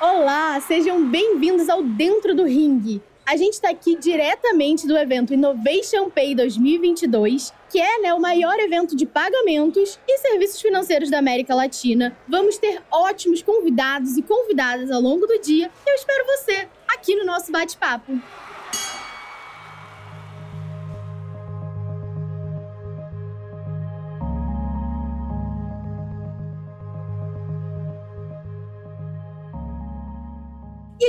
Olá, sejam bem-vindos ao Dentro do Ring. A gente está aqui diretamente do evento Innovation Pay 2022, que é né, o maior evento de pagamentos e serviços financeiros da América Latina. Vamos ter ótimos convidados e convidadas ao longo do dia. Eu espero você aqui no nosso bate-papo.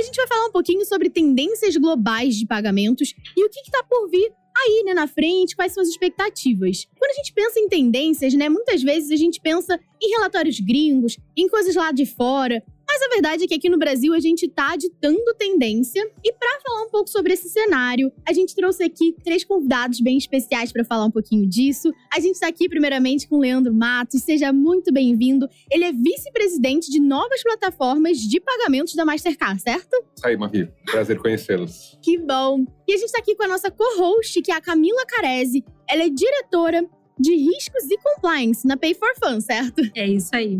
A gente vai falar um pouquinho sobre tendências globais de pagamentos e o que está por vir aí, né, na frente, quais são as expectativas. Quando a gente pensa em tendências, né, muitas vezes a gente pensa em relatórios gringos, em coisas lá de fora, mas a verdade é que aqui no Brasil a gente tá ditando tendência. E para falar um pouco sobre esse cenário, a gente trouxe aqui três convidados bem especiais para falar um pouquinho disso. A gente está aqui primeiramente com o Leandro Matos, seja muito bem-vindo. Ele é vice-presidente de novas plataformas de pagamentos da Mastercard, certo? Aí, Mavi. Prazer conhecê-los. Que bom. E a gente está aqui com a nossa co-host, que é a Camila Carese. Ela é diretora de riscos e compliance na Pay for Fun, certo? É isso aí.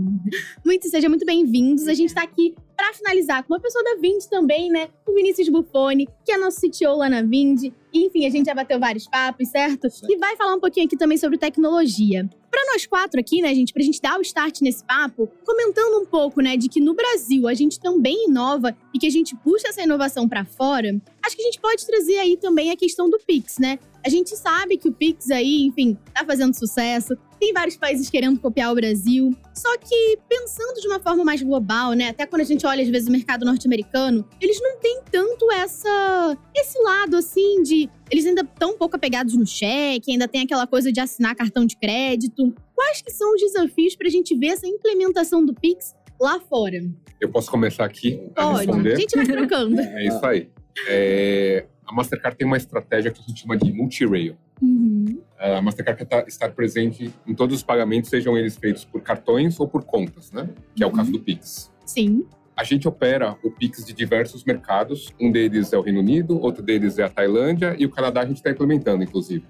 Muito, sejam muito bem-vindos. A gente está aqui para finalizar com uma pessoa da Vind também, né? O Vinícius Buffoni, que é nosso CTO lá na Vind. Enfim, a gente já bateu vários papos, certo? E vai falar um pouquinho aqui também sobre tecnologia. Para nós quatro aqui, né, gente, pra gente dar o start nesse papo, comentando um pouco, né, de que no Brasil a gente também inova e que a gente puxa essa inovação para fora, acho que a gente pode trazer aí também a questão do Pix, né? A gente sabe que o Pix aí, enfim, tá fazendo sucesso. Tem vários países querendo copiar o Brasil. Só que pensando de uma forma mais global, né? Até quando a gente olha às vezes o mercado norte-americano, eles não têm tanto essa esse lado assim de eles ainda estão um pouco apegados no cheque, ainda tem aquela coisa de assinar cartão de crédito. Quais que são os desafios para a gente ver essa implementação do Pix lá fora? Eu posso começar aqui a Pode. responder? A gente vai trocando. É isso aí. É, a Mastercard tem uma estratégia que a gente chama de multi-rail. Uhum. A Mastercard quer tá- estar presente em todos os pagamentos, sejam eles feitos por cartões ou por contas, né? Que é o caso do Pix. Sim. A gente opera o Pix de diversos mercados. Um deles é o Reino Unido, outro deles é a Tailândia e o Canadá a gente está implementando, inclusive.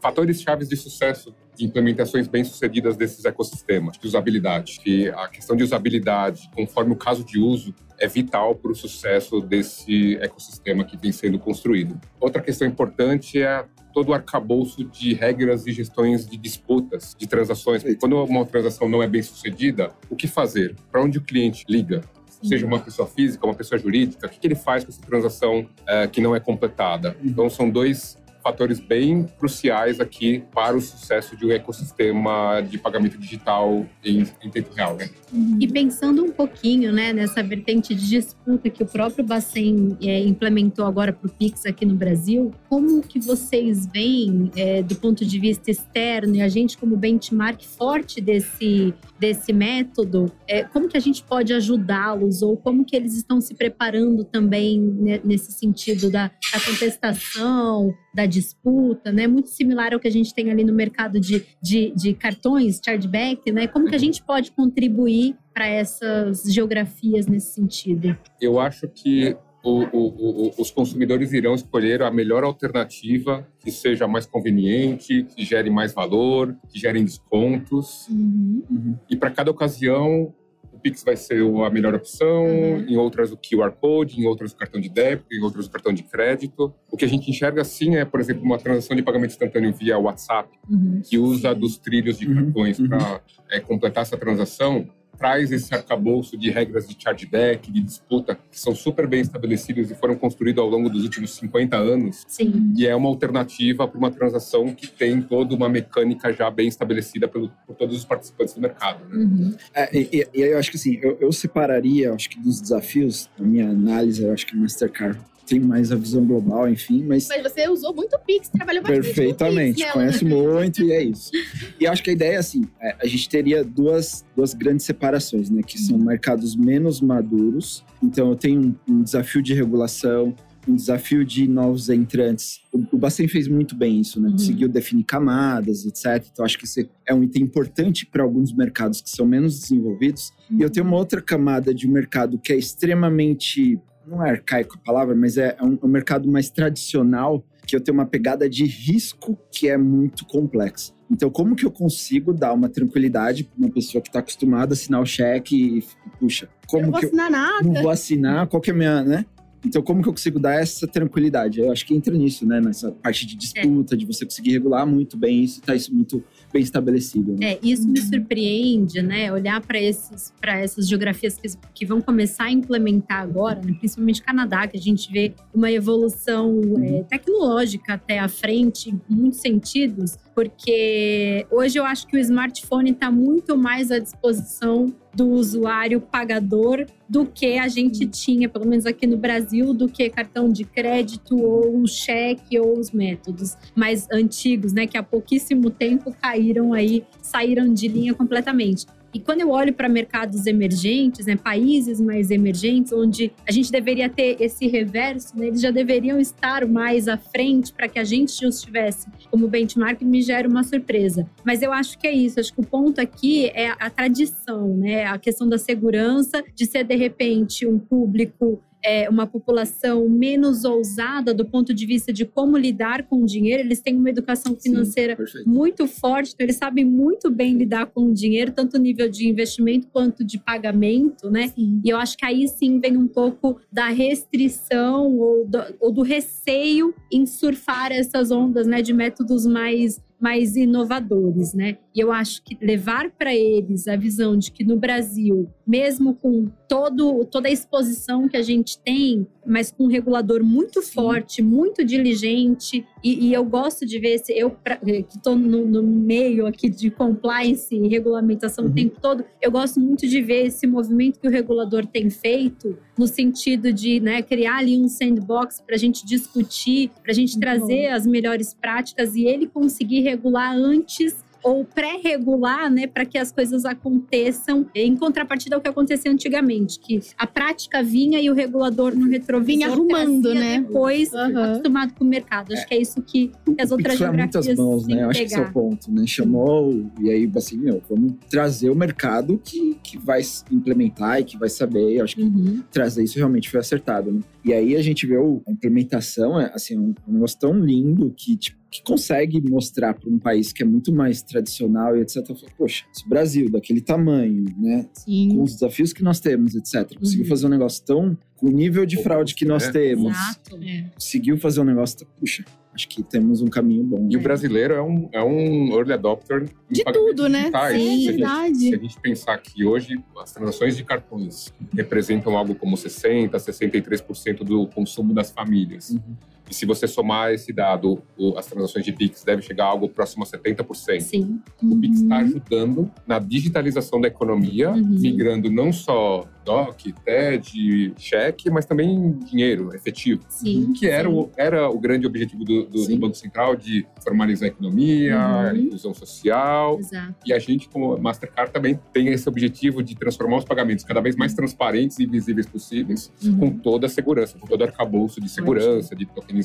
Fatores chaves de sucesso de implementações bem-sucedidas desses ecossistemas, de usabilidade. Que a questão de usabilidade, conforme o caso de uso, é vital para o sucesso desse ecossistema que vem sendo construído. Outra questão importante é todo o arcabouço de regras e gestões de disputas, de transações. Quando uma transação não é bem sucedida, o que fazer? Para onde o cliente liga? Seja uma pessoa física, uma pessoa jurídica, o que, que ele faz com essa transação eh, que não é completada? Então, são dois fatores bem cruciais aqui para o sucesso de um ecossistema de pagamento digital em, em tempo real. Né? E pensando um pouquinho né, nessa vertente de disputa que o próprio Bacen é, implementou agora para o Pix aqui no Brasil, como que vocês veem é, do ponto de vista externo e a gente como benchmark forte desse, desse método, é, como que a gente pode ajudá-los ou como que eles estão se preparando também né, nesse sentido da, da contestação, da disputa, né? Muito similar ao que a gente tem ali no mercado de, de, de cartões, chargeback, né? Como que a gente pode contribuir para essas geografias nesse sentido? Eu acho que o, o, o, os consumidores irão escolher a melhor alternativa que seja mais conveniente, que gere mais valor, que gere descontos. Uhum. E para cada ocasião, o Pix vai ser a melhor opção, Uhum. em outras o QR Code, em outras o cartão de débito, em outras o cartão de crédito. O que a gente enxerga assim é, por exemplo, uma transação de pagamento instantâneo via WhatsApp, Uhum. que usa dos trilhos de Uhum, cartões uhum. para completar essa transação, traz esse arcabouço de regras de chargeback, de disputa, que são super bem estabelecidos e foram construídos ao longo dos últimos 50 anos. Sim. E é uma alternativa para uma transação que tem toda uma mecânica já bem estabelecida pelo, por todos os participantes do mercado. Né? Uhum. É, e, aí eu acho que assim, eu, eu separaria, acho que dos desafios, na minha análise, eu acho que Mastercard tem mais a visão global, enfim, mas Mas você usou muito o Pix, trabalhou bastante perfeitamente, com o Pix, né, conhece muito e é isso. E acho que a ideia é assim, é, a gente teria duas, duas grandes separações, né, que são mercados menos maduros, então eu tenho um, um desafio de regulação, um desafio de novos entrantes. O, o Bacen fez muito bem isso, né? Uhum. Conseguiu definir camadas, etc. Então, acho que esse é um item importante para alguns mercados que são menos desenvolvidos. E eu tenho uma outra camada de mercado que é extremamente não é arcaico a palavra, mas é, é um, um mercado mais tradicional que eu tenho uma pegada de risco que é muito complexa. Então, como que eu consigo dar uma tranquilidade para uma pessoa que está acostumada a assinar o cheque e, puxa, como eu não vou que assinar eu nada. não vou assinar? Qual que é a minha, né? Então, como que eu consigo dar essa tranquilidade? Eu acho que entra nisso, né? Nessa parte de disputa, de você conseguir regular muito bem isso, tá isso muito bem estabelecido. Né? É, isso me surpreende, né? Olhar para esses para essas geografias que, que vão começar a implementar agora, né? principalmente Canadá, que a gente vê uma evolução é, tecnológica até à frente em muitos sentidos, porque hoje eu acho que o smartphone está muito mais à disposição do usuário pagador do que a gente tinha, pelo menos aqui no Brasil, do que cartão de crédito ou cheque ou os métodos mais antigos, né, que há pouquíssimo tempo caíram aí, saíram de linha completamente. E quando eu olho para mercados emergentes, né, países mais emergentes, onde a gente deveria ter esse reverso, né, eles já deveriam estar mais à frente para que a gente os tivesse como benchmark, me gera uma surpresa. Mas eu acho que é isso. Acho que o ponto aqui é a tradição, né, a questão da segurança, de ser de repente um público é, uma população menos ousada do ponto de vista de como lidar com o dinheiro. Eles têm uma educação financeira Sim, muito forte, então eles sabem muito bem lidar com o dinheiro, tanto nível de investimento quanto de pagamento, né? Sim. E eu acho que aí sim vem um pouco da restrição ou do, ou do receio em surfar essas ondas, né, de métodos mais mais inovadores, né? E eu acho que levar para eles a visão de que no Brasil, mesmo com todo, toda a exposição que a gente tem, mas com um regulador muito Sim. forte, muito diligente, e, e eu gosto de ver esse, eu pra- que estou no, no meio aqui de compliance e regulamentação Uhum. o tempo todo, eu gosto muito de ver esse movimento que o regulador tem feito no sentido de né, criar ali um sandbox para a gente discutir, para a gente Muito trazer as melhores práticas e ele conseguir regular antes ou pré-regular, né, para que as coisas aconteçam em contrapartida ao que acontecia antigamente, que a prática vinha e o regulador no retrovisor Vinha arrumando, trazia né? Depois, Aham. acostumado com o mercado. Acho que é isso que, as outras foi a geografias muitas mãos, né? Acho que esse é o ponto, né? Chamou, e aí, assim, meu, vamos trazer o mercado que, que vai implementar e que vai saber. Eu acho que Uhum. trazer isso realmente foi acertado, né? E aí a gente vê o- a implementação, é, assim, um, um negócio tão lindo que, tipo, que consegue mostrar para um país que é muito mais tradicional e etc. Falo, Poxa, se o Brasil, daquele tamanho, né? Com Sim. os desafios que nós temos, etc. Conseguiu Uhum. fazer um negócio tão... Com o nível de fraude que nós É, temos. Exato. Conseguiu fazer um negócio... Puxa, acho que temos um caminho bom. E o brasileiro é um, é um early adopter De tudo, né? digitais. Sim, se, a gente, verdade. se a gente pensar que hoje as transações de cartões representam algo como 60%, 63% do consumo das famílias. Uhum. E se você somar esse dado, as transações de Pix devem chegar a algo próximo a 70%. Sim. O Pix está Uhum. ajudando na digitalização da economia, Uhum. migrando não só DOC, TED, cheque, mas também dinheiro efetivo. Sim. Que era, sim. o, era o grande objetivo do, do- do. Banco Central de formalizar a economia, a Uhum. inclusão social. Exato. E a gente, como Mastercard, também tem esse objetivo de transformar os pagamentos cada vez mais transparentes e visíveis possíveis, Uhum. com toda a segurança, com todo o arcabouço de segurança, de tokenização,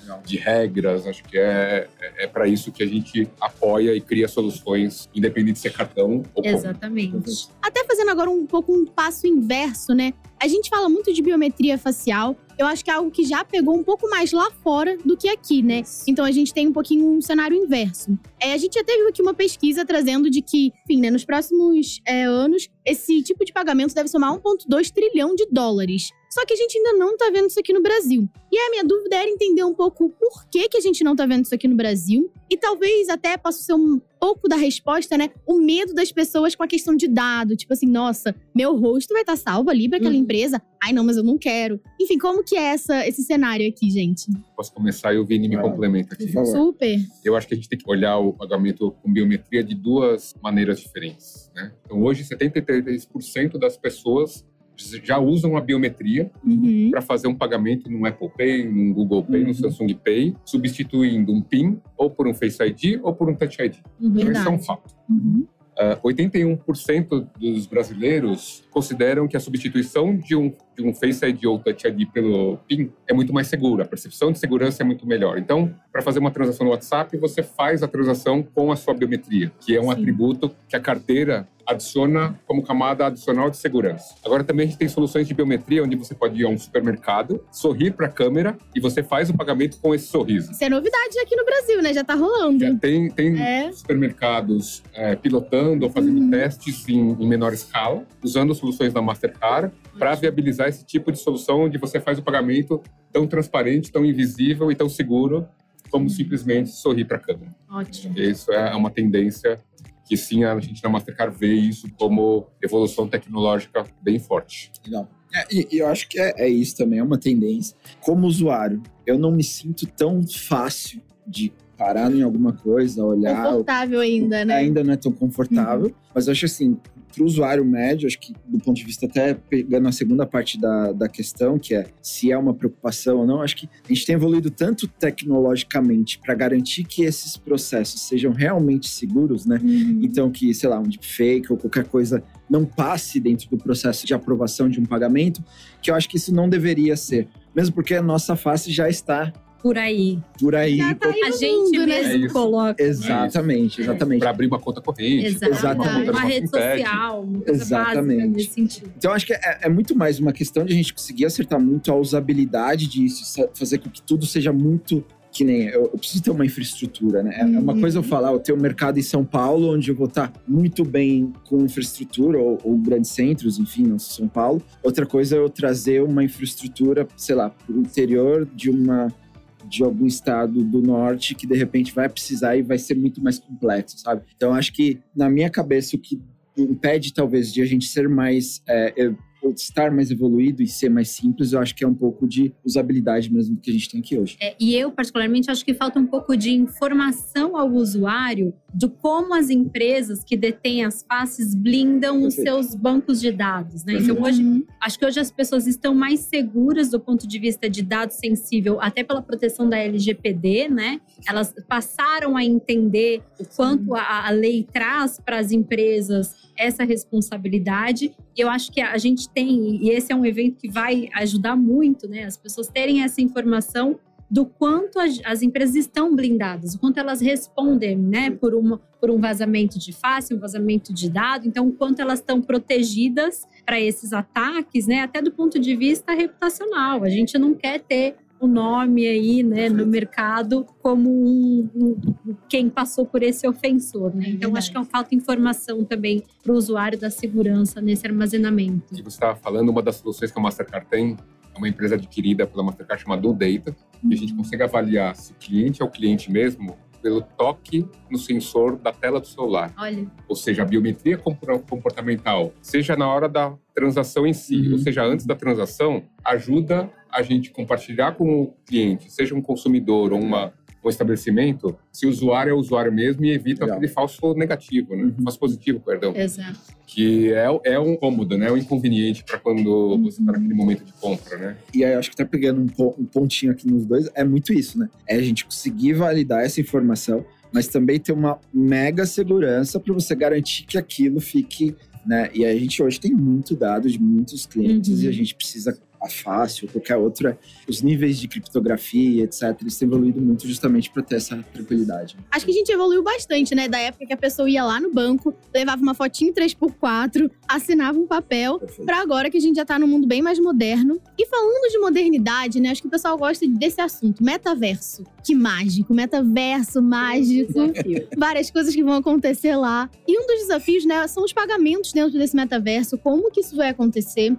Legal. de regras. Acho que é, é, é para isso que a gente apoia e cria soluções, independente se é cartão ou. Exatamente. Até fazendo agora um pouco um passo inverso, né? A gente fala muito de biometria facial. Eu acho que é algo que já pegou um pouco mais lá fora do que aqui, né? Então a gente tem um pouquinho um cenário inverso. É, a gente já teve aqui uma pesquisa trazendo de que, enfim, né, nos próximos é, anos, esse tipo de pagamento deve somar 1,2 trilhão de dólares. Só que a gente ainda não tá vendo isso aqui no Brasil. E a minha dúvida era entender um pouco por que, que a gente não tá vendo isso aqui no Brasil. E talvez até possa ser um pouco da resposta, né? O medo das pessoas com a questão de dado. Tipo assim, nossa, meu rosto vai estar salvo ali pra aquela Uhum. empresa. Ai, não, mas eu não quero. Enfim, como que é essa, esse cenário aqui, gente? Posso começar e o Vini me Ah, complementa aqui. Por favor. Super. Eu acho que a gente tem que olhar o pagamento com biometria de duas maneiras diferentes. Né? Então, hoje, 73% das pessoas já usam a biometria Uhum. para fazer um pagamento no Apple Pay, no Google Pay, Uhum. no Samsung Pay, substituindo um PIN ou por um Face ID ou por um Touch ID. Uhum. Então, é um fato. Uhum. Ah, 81% dos brasileiros consideram que a substituição de um de um Face ID ou Touch ID pelo PIN é muito mais seguro, a percepção de segurança é muito melhor. Então, para fazer uma transação no WhatsApp, você faz a transação com a sua biometria, que é um Sim. atributo que a carteira adiciona como camada adicional de segurança. Agora também a gente tem soluções de biometria onde você pode ir a um supermercado, sorrir para a câmera e você faz o pagamento com esse sorriso. Isso é novidade aqui no Brasil, né? Já está rolando. Tem tem é. supermercados é, pilotando ou fazendo uhum. testes em, em, menor escala, usando soluções da Mastercard para viabilizar esse tipo de solução onde você faz o pagamento tão transparente, tão invisível e tão seguro como simplesmente sorrir para a câmera. Ótimo. Isso é uma tendência que sim, a gente na Mastercard vê isso como evolução tecnológica bem forte. Legal. É, e, e, eu acho que é, é, isso também, é uma tendência. Como usuário, eu não me sinto tão fácil de parar em alguma coisa, olhar. Confortável ainda, né? Ainda não é tão confortável. Uhum. Mas eu acho assim, para o usuário médio, acho que do ponto de vista até pegando a segunda parte da, da questão, que é se é uma preocupação ou não, acho que a gente tem evoluído tanto tecnologicamente para garantir que esses processos sejam realmente seguros, né? Uhum. Então que, sei lá, um deepfake ou qualquer coisa não passe dentro do processo de aprovação de um pagamento, que eu acho que isso não deveria ser. Mesmo porque a nossa face já está por aí. Por aí. Tá aí a gente mundo, mesmo né? coloca. Exatamente, exatamente. Para abrir uma conta corrente. Exatamente. Uma, uma rede social. Uma exatamente. nesse sentido. Então, acho que é, é, muito mais uma questão de a gente conseguir acertar muito a usabilidade disso, fazer com que tudo seja muito que nem eu, eu, preciso ter uma infraestrutura, né? É uma uhum. coisa eu falar, eu tenho um mercado em São Paulo, onde eu vou estar muito bem com infraestrutura, ou, ou grandes centros, enfim, não São Paulo. Outra coisa é eu trazer uma infraestrutura, sei lá, para o interior de uma de algum estado do norte que de repente vai precisar e vai ser muito mais complexo, sabe? Então acho que na minha cabeça o que impede talvez de a gente ser mais é, estar mais evoluído e ser mais simples, eu acho que é um pouco de usabilidade mesmo que a gente tem aqui hoje. É, e eu, particularmente, acho que falta um pouco de informação ao usuário de como as empresas que detêm as faces blindam Perfeito. os seus bancos de dados. Né? Então, hoje, acho que hoje as pessoas estão mais seguras do ponto de vista de dados sensível, até pela proteção da LGPD, né? Elas passaram a entender o quanto a, a lei traz para as empresas essa responsabilidade. E eu acho que a gente tem, e esse é um evento que vai ajudar muito, né? As pessoas terem essa informação do quanto as, as empresas estão blindadas, o quanto elas respondem, né, por, uma, por um vazamento de face, um vazamento de dado, então o quanto elas estão protegidas para esses ataques, né, até do ponto de vista reputacional. A gente não quer ter o nome aí, né, no mercado como um, um, quem passou por esse ofensor, né? Então acho que é falta informação também para o usuário da segurança nesse armazenamento. E você estava falando, uma das soluções que a Mastercard tem é uma empresa adquirida pela Mastercard chamada Data, e a gente consegue avaliar se o cliente é o cliente mesmo pelo toque no sensor da tela do celular. Olha. Ou seja, a biometria comportamental, seja na hora da transação em si, uhum. ou seja, antes da transação, ajuda a gente compartilhar com o cliente, seja um consumidor ou uma, um estabelecimento, se o usuário é o usuário mesmo e evita Legal. aquele falso negativo, né? Uhum. Falso positivo, perdão. Exato. Que é, é um cômodo, né? É um inconveniente para quando uhum. você está naquele momento de compra, né? E aí, acho que tá pegando um, um pontinho aqui nos dois, é muito isso, né? É a gente conseguir validar essa informação, mas também ter uma mega segurança para você garantir que aquilo fique né? E a gente hoje tem muito dado de muitos clientes uhum. e a gente precisa a fácil, qualquer outra, os níveis de criptografia, etc, eles têm evoluído muito justamente para ter essa tranquilidade. Acho que a gente evoluiu bastante, né? Da época que a pessoa ia lá no banco, levava uma fotinho 3x4, assinava um papel, para agora que a gente já tá num mundo bem mais moderno. E falando de modernidade, né? Acho que o pessoal gosta desse assunto, metaverso. Que mágico, metaverso mágico. Várias coisas que vão acontecer lá. E um dos desafios, né, são os pagamentos dentro desse metaverso, como que isso vai acontecer.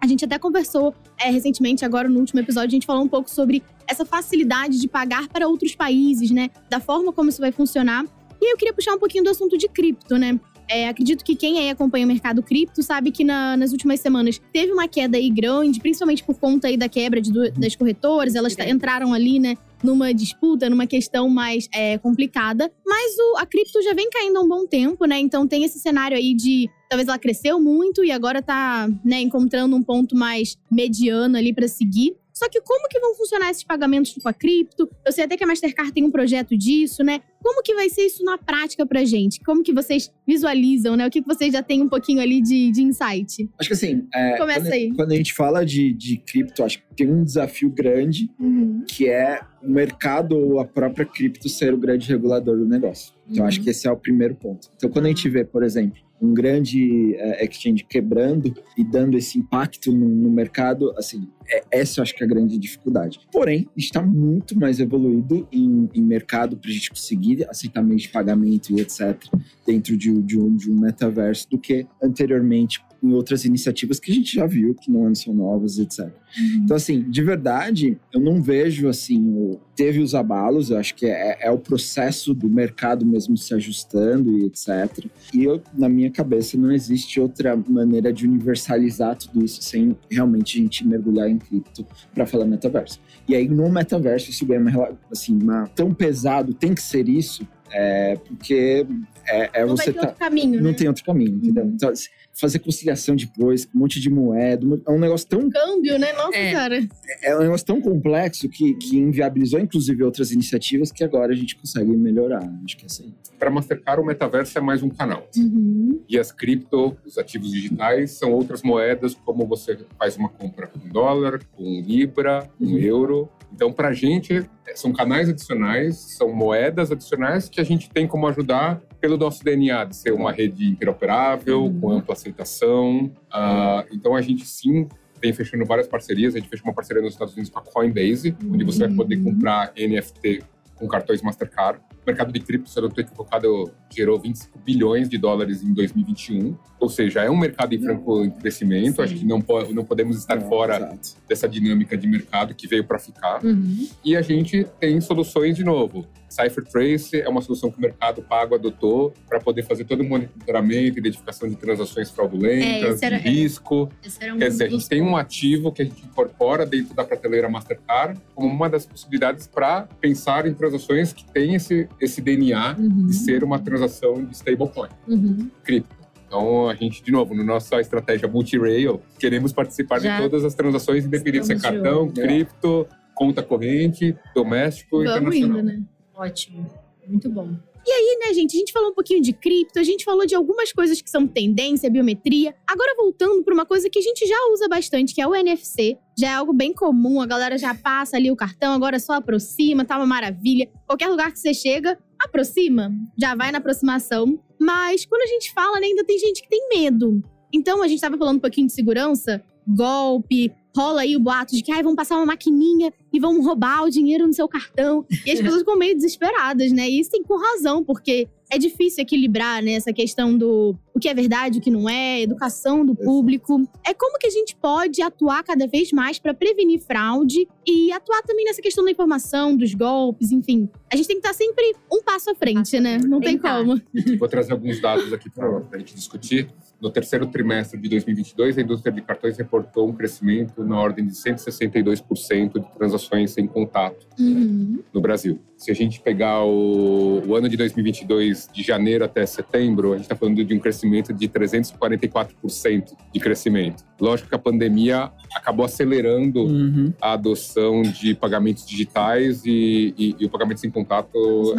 A gente até conversou é, recentemente, agora no último episódio, a gente falou um pouco sobre essa facilidade de pagar para outros países, né? Da forma como isso vai funcionar. E aí eu queria puxar um pouquinho do assunto de cripto, né? É, acredito que quem aí acompanha o mercado cripto sabe que na, nas últimas semanas teve uma queda aí grande, principalmente por conta aí da quebra de, das corretoras. Elas entraram ali, né, numa disputa, numa questão mais é, complicada. Mas o, a cripto já vem caindo há um bom tempo, né? Então tem esse cenário aí de talvez ela cresceu muito e agora tá, né, encontrando um ponto mais mediano ali para seguir. Só que como que vão funcionar esses pagamentos com a cripto? Eu sei até que a Mastercard tem um projeto disso, né? Como que vai ser isso na prática pra gente? Como que vocês visualizam, né? O que, que vocês já têm um pouquinho ali de, de insight? Acho que assim, é, Começa quando, aí. quando a gente fala de, de cripto, acho que tem um desafio grande, Uhum. que é o mercado ou a própria cripto ser o grande regulador do negócio. Então, Uhum. acho que esse é o primeiro ponto. Então, quando a gente vê, por exemplo, um grande é, exchange quebrando e dando esse impacto no, no mercado, assim, é, essa eu acho que é a grande dificuldade. Porém, a gente está muito mais evoluído em, em mercado para a gente conseguir aceitar meios de pagamento e etc. dentro de, de um, de um metaverso do que anteriormente em outras iniciativas que a gente já viu que não são novas, etc. Então, assim, de verdade, eu não vejo, assim, o... teve os abalos, eu acho que é, é o processo do mercado mesmo se ajustando e etc. E eu, na minha cabeça, não existe outra maneira de universalizar tudo isso sem realmente a gente mergulhar em cripto para falar metaverso. E aí, no metaverso, isso ganha uma, assim, uma, tão pesado, tem que ser isso, é, porque é, é Não você ter tá, caminho, não né? tem outro caminho, entendeu? Uhum. Então, fazer conciliação depois, um monte de moeda, é um negócio tão Câmbio, né? Nossa, É. cara. é um negócio tão complexo que, que inviabilizou, inclusive, outras iniciativas que agora a gente consegue melhorar. Acho que é assim. Para Mastercard, o metaverso é mais um canal. Uhum. E as cripto, os ativos digitais, são outras moedas, como você faz uma compra com dólar, com libra, com Uhum. euro. Então, para a gente, são canais adicionais, são moedas adicionais que a gente tem como ajudar pelo nosso DNA de ser uma rede interoperável, Uhum. com ampla aceitação. Ah, então, a gente sim vem fechando várias parcerias. A gente fechou uma parceria nos Estados Unidos com a Coinbase, onde você vai poder Uhum. comprar NFT com cartões Mastercard. O mercado de cripto, se eu não estou equivocado, gerou 25 bilhões de dólares em 2021. Ou seja, é um mercado em franco crescimento. Sim. Acho que não, po- não podemos estar É, fora exato. dessa dinâmica de mercado que veio para ficar. Uhum. E a gente tem soluções de novo. CipherTrace é uma solução que o mercado pago adotou para poder fazer todo o monitoramento, identificação de transações É, fraudulentas, esse era- de risco. Um Quer dizer, a gente tem um ativo que a gente incorpora dentro da prateleira Mastercard como uma das possibilidades para pensar em transações que têm esse, esse DNA Uhum. de ser uma transação de stablecoin, Uhum. cripto. Então, a gente, de novo, na nossa estratégia multi-rail, queremos participar Já de todas as transações, independente se é cartão, cripto, conta corrente, doméstico e internacional. indo, né? Ótimo. Muito bom. E, né, gente, a gente falou um pouquinho de cripto, a gente falou de algumas coisas que são tendência, biometria. Agora voltando para uma coisa que a gente já usa bastante, que é o NFC. Já é algo bem comum, a galera já passa ali o cartão, agora só aproxima, tá uma maravilha. Qualquer lugar que você chega, aproxima, já vai na aproximação. Mas quando a gente fala, né, ainda tem gente que tem medo. Então, a gente tava falando um pouquinho de segurança, golpe, rola aí o boato de que ai, vão passar uma maquininha e vão roubar o dinheiro no seu cartão. E as pessoas ficam meio desesperadas, né? E isso tem com razão, porque é difícil equilibrar né, essa questão do o que é verdade, o que não é, educação do público. É como que a gente pode atuar cada vez mais para prevenir fraude e atuar também nessa questão da informação, dos golpes, enfim. A gente tem que estar sempre um passo à frente, né? Não tem Tentar. como. Vou trazer alguns dados aqui para a gente discutir. No terceiro trimestre de 2022, a indústria de cartões reportou um crescimento na ordem de 162% de transações sem contato Uhum. no Brasil. Se a gente pegar o, o ano de 2022, de janeiro até setembro, a gente está falando de um crescimento de 344% de crescimento. Lógico que a pandemia acabou acelerando Uhum. a adoção de pagamentos digitais e, e- e o pagamento sem contato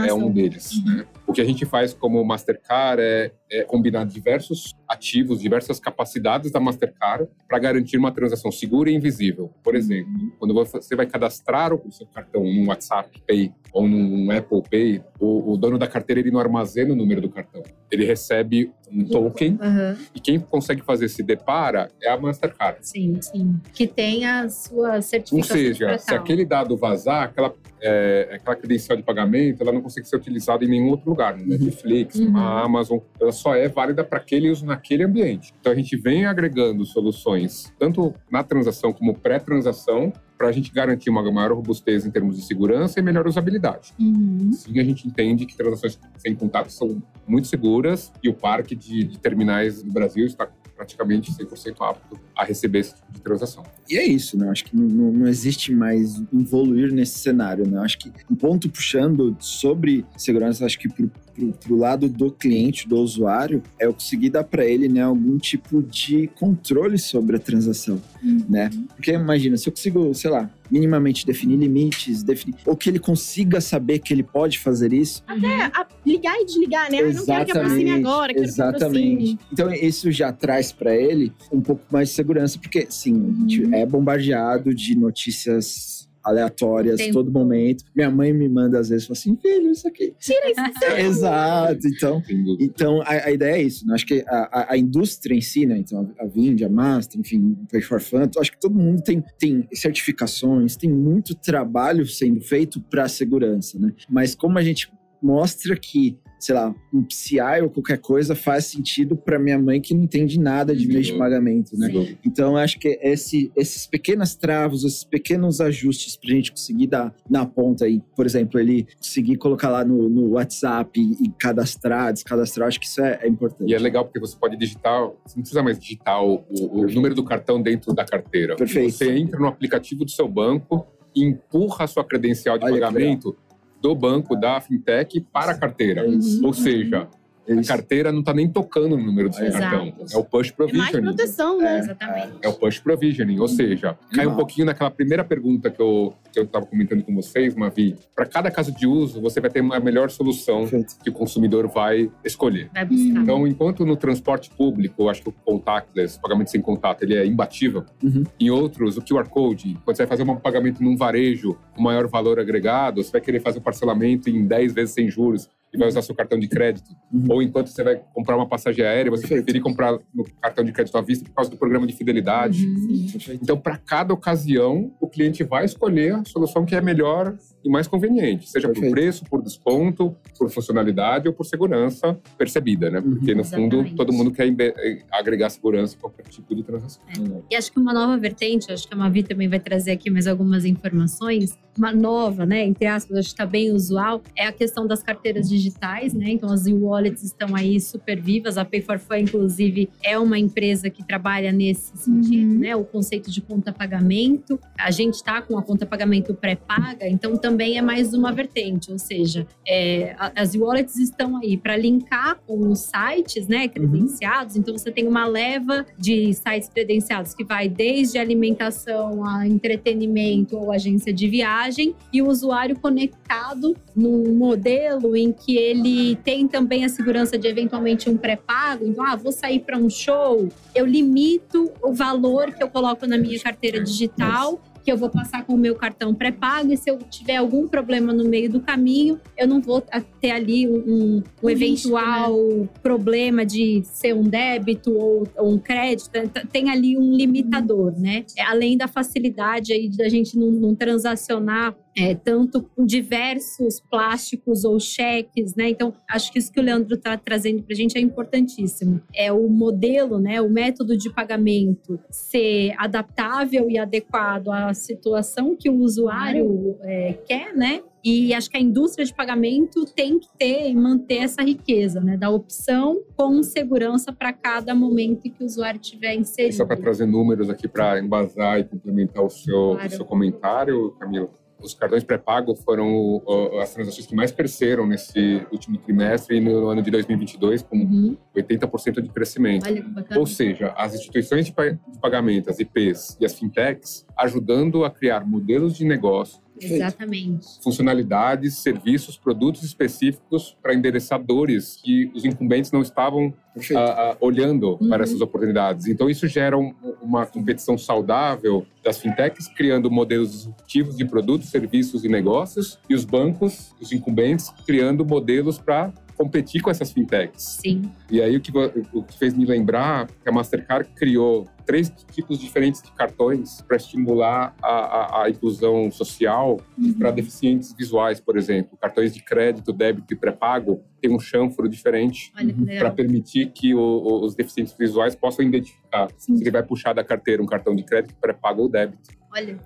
é um deles. né? O que a gente faz como Mastercard é, é combinar diversos ativos, diversas capacidades da Mastercard para garantir uma transação segura e invisível. Por exemplo, quando você vai cadastrar o seu cartão num WhatsApp Pay ou num Apple Pay, o, o dono da carteira ele não armazena o número do cartão. Ele recebe um token Aham. e quem consegue fazer esse depara é a Mastercard. Sim, sim. Que tem a sua Ou certificação de seja, se aquele dado vazar, aquela, é, aquela credencial de pagamento, ela não consegue ser utilizada em nenhum outro lugar, no Netflix, Uhum. na Amazon, ela só é válida para aquele uso naquele ambiente. Então a gente vem agregando soluções, tanto na transação como pré-transação, para a gente garantir uma maior robustez em termos de segurança e melhor usabilidade. Uhum. Sim, a gente entende que transações sem contato são muito seguras e o parque de, de terminais no Brasil está praticamente 100% apto a receber esse tipo de transação. e é isso, né? Acho que não, não existe mais evoluir nesse cenário, né? Acho que um ponto puxando sobre segurança, acho que pro, pro, pro lado do cliente, do usuário, é eu conseguir dar para ele, né, algum tipo de controle sobre a transação, Uhum. né? Porque imagina, se eu consigo, sei lá, minimamente definir limites, definir, ou que ele consiga saber que ele pode fazer isso, É, a- ligar e desligar, né? Eu não quero que aproxime agora, quero que exatamente. aproxime. Então isso já traz para ele um pouco mais de segurança, porque sim, a gente Uhum. é bombardeado de notícias aleatórias Tempo. todo momento. Minha mãe me manda às vezes, fala assim, filho, isso aqui. Tira isso Exato. Então, então a, a ideia é isso. Né? Acho que a, a- a indústria em si, né? Então a, a Vind, a Master, enfim, o Pay for Fun, acho que todo mundo tem, tem certificações, tem muito trabalho sendo feito para a segurança, né? Mas como a gente mostra que sei lá, um PCI ou qualquer coisa faz sentido para minha mãe que não entende nada de meio de pagamento, né? Sim. Então, eu acho que esse, esses pequenos travos, esses pequenos ajustes para a gente conseguir dar na ponta aí, por exemplo, ele conseguir colocar lá no, no WhatsApp e, e cadastrar, descadastrar, acho que isso é, é importante. E é legal porque você pode digitar, você não precisa mais digitar o, o- o número do cartão dentro da carteira. Perfeito. Você entra no aplicativo do seu banco e empurra a sua credencial de Olha pagamento do banco, da fintech, para a carteira. Isso. Ou seja, É a carteira não está nem tocando no número do seu Exato. cartão. É o push É mais provisioning. proteção, né? Exatamente. É o push provisioning, ou seja, cai um Legal. pouquinho naquela primeira pergunta que eu que eu estava comentando com vocês, Mavi. Para cada caso de uso, você vai ter uma melhor solução Perfeito. que o consumidor vai escolher. Vai buscar. Então, enquanto no transporte público, eu acho que o contactless, pagamento sem contato, ele é imbatível. Uhum. Em outros, o QR Code, quando você vai fazer um pagamento num varejo com maior valor agregado, você vai querer fazer o parcelamento em 10 vezes sem juros e vai usar seu cartão de crédito. Uhum. Ou enquanto você vai comprar uma passagem aérea, você Perfeito. preferir comprar no cartão de crédito à vista por causa do programa de fidelidade. Uhum. Então, para cada ocasião, o cliente vai escolher a solução que é melhor e mais conveniente, seja Perfeito. por preço, por desconto, por funcionalidade ou por segurança percebida, né? Uhum. Porque, no fundo, todo mundo quer eh, agregar segurança em qualquer tipo de transação. E acho que uma nova vertente, acho que a Mavi também vai trazer aqui mais algumas informações. Uma nova, né, entre aspas, acho que está bem usual, é a questão das carteiras digitais, né? Então as e-wallets estão aí super vivas. A Pay for Fun, inclusive, é uma empresa que trabalha nesse sentido, Uhum. né? O conceito de conta pagamento. A gente está com a conta pagamento pré-paga, então também é mais uma vertente, ou seja, é, as e-wallets estão aí para linkar com os sites, né, credenciados. Então você tem uma leva de sites credenciados que vai desde alimentação a entretenimento ou agência de viagem e o usuário conectado num modelo em que ele tem também a segurança de eventualmente um pré-pago. Então, ah, vou sair para um show, eu limito o valor que eu coloco na minha carteira digital que eu vou passar com o meu cartão pré-pago e se eu tiver algum problema no meio do caminho, eu não vou ter ali um, um- um Um risco, eventual problema de ser um débito ou, ou um crédito. Tem ali um limitador, né? É, Além da facilidade aí da gente não, não transacionar é, tanto com diversos plásticos ou cheques, né? Então, acho que isso que o Leandro está trazendo para a gente é importantíssimo. É o modelo, né? O método de pagamento ser adaptável e adequado à situação que o usuário é, quer, né? E acho que a indústria de pagamento tem que ter e manter essa riqueza, né? Da opção com segurança para cada momento que o usuário estiver E inserido. só para trazer números aqui para embasar e complementar o seu, Claro. o seu comentário, Camila. Os cartões pré-pago foram as transações que mais cresceram nesse último trimestre e no ano de 2022, com Uhum. 80% de crescimento. Olha. Ou seja, as instituições de pagamento, as IPs e as fintechs, ajudando a criar modelos de negócio, Exatamente. funcionalidades, serviços, produtos específicos para endereçar dores que os incumbentes não estavam ah, ah, olhando Uhum. para essas oportunidades. Então, isso gera um- uma competição saudável das fintechs, criando modelos disruptivos de produtos, serviços e negócios, e os bancos, os incumbentes, criando modelos para competir com essas fintechs. Sim. E aí o que, o que fez me lembrar que a Mastercard criou três tipos diferentes de cartões para estimular a, a- a inclusão social para deficientes visuais, por exemplo. Cartões de crédito, débito e pré-pago têm um chanfro diferente para permitir que o- o- os deficientes visuais possam identificar Sim. se ele vai puxar da carteira um cartão de crédito, pré-pago ou débito. Olha.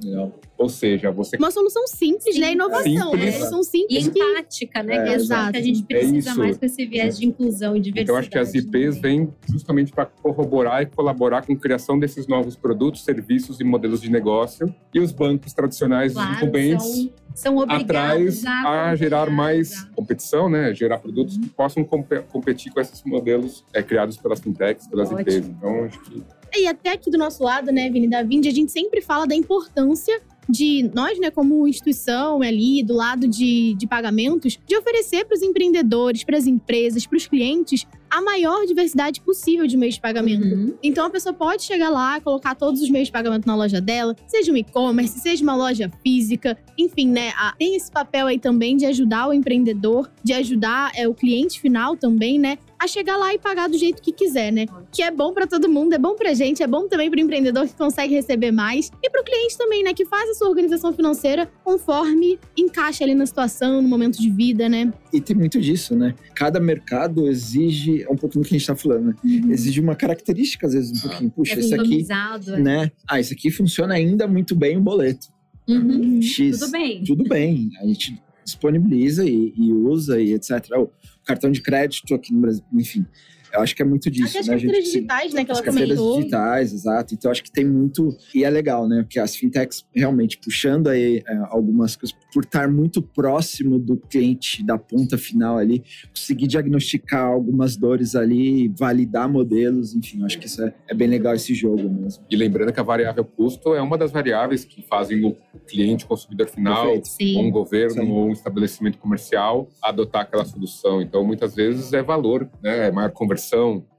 Ou seja, você Uma solução simples, Sim. né? Inovação. Uma Simples. solução E simples que empática, né? É, que é exato. exato. que a gente precisa isso. mais com esse viés de inclusão e diversidade. Então, acho que as IPs né? vêm justamente para corroborar e colaborar com a criação desses novos produtos, serviços e modelos de negócio. E os bancos tradicionais, os Claro, incumbentes, são, são obrigados atrás a, a gerar acompanhar, mais competição, né? Gerar produtos que possam compe- competir com esses modelos é, criados pelas fintechs, pelas Ótimo. IPs. Então, acho que E até aqui do nosso lado, né, Vini da Vindi, a gente sempre fala da importância de nós, né, como instituição ali, do lado de, de pagamentos, de oferecer para os empreendedores, para as empresas, para os clientes, a maior diversidade possível de meios de pagamento. Uhum. Então a pessoa pode chegar lá, colocar todos os meios de pagamento na loja dela, seja um e-commerce, seja uma loja física, enfim, né? a- tem esse papel aí também de ajudar o empreendedor, de ajudar é, o cliente final também, né? A chegar lá e pagar do jeito que quiser, né? Que é bom pra todo mundo, é bom pra gente, é bom também pro empreendedor que consegue receber mais e pro cliente também, né? Que faz a sua organização financeira conforme encaixa ali na situação, no momento de vida, né? E tem muito disso, né? Cada mercado exige, é um pouquinho do que a gente tá falando, né? Exige uma característica, às vezes, um pouquinho. Puxa, É esse aqui, é. né? Ah, esse aqui funciona ainda muito bem o boleto. Uhum. X. Tudo bem. Tudo bem. A gente disponibiliza e, e usa e etc. O cartão de crédito aqui no Brasil, enfim. Eu acho que é muito disso, Até as né? A gente carteiras se- digitais, né? Que as ela carteiras comentou. digitais, exato. Então, acho que tem muito. E é legal, né? Porque as fintechs realmente puxando aí é, algumas coisas, por estar muito próximo do cliente, da ponta final ali, conseguir diagnosticar algumas dores ali, validar modelos, enfim, eu acho que isso é, é bem legal esse jogo mesmo. E lembrando que a variável custo é uma das variáveis que fazem o cliente, o consumidor final, ou um governo Sim. ou um estabelecimento comercial adotar aquela solução. Então, muitas vezes é valor, né? É maior conversão,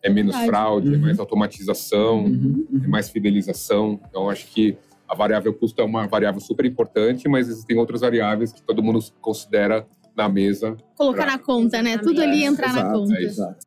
é menos Verdade. fraude, é Uhum. mais automatização, Uhum, é mais fidelização. Então, acho que a variável custo é uma variável super importante, mas existem outras variáveis que todo mundo considera na mesa. Colocar na conta, né? Tudo ali Exatamente. entrar na exato, conta. exato.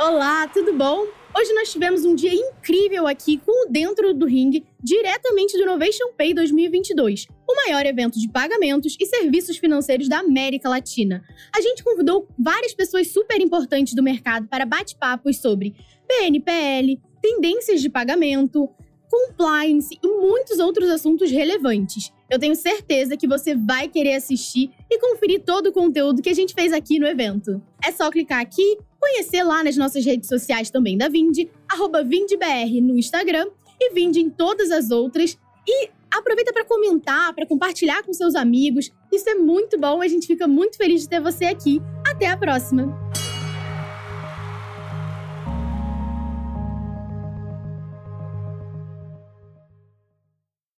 Olá, tudo bom? Hoje nós tivemos um dia incrível aqui com o Dentro do Ring, diretamente do Innovation Pay 2022, o maior evento de pagamentos e serviços financeiros da América Latina. A gente convidou várias pessoas super importantes do mercado para bate-papos sobre PNPL, tendências de pagamento, compliance e muitos outros assuntos relevantes. Eu tenho certeza que você vai querer assistir e conferir todo o conteúdo que a gente fez aqui no evento. É só clicar aqui conhecer lá nas nossas redes sociais também da Vind, arroba VindBR no Instagram e Vind em todas as outras. E aproveita para comentar, para compartilhar com seus amigos. Isso é muito bom, a gente fica muito feliz de ter você aqui. Até a próxima!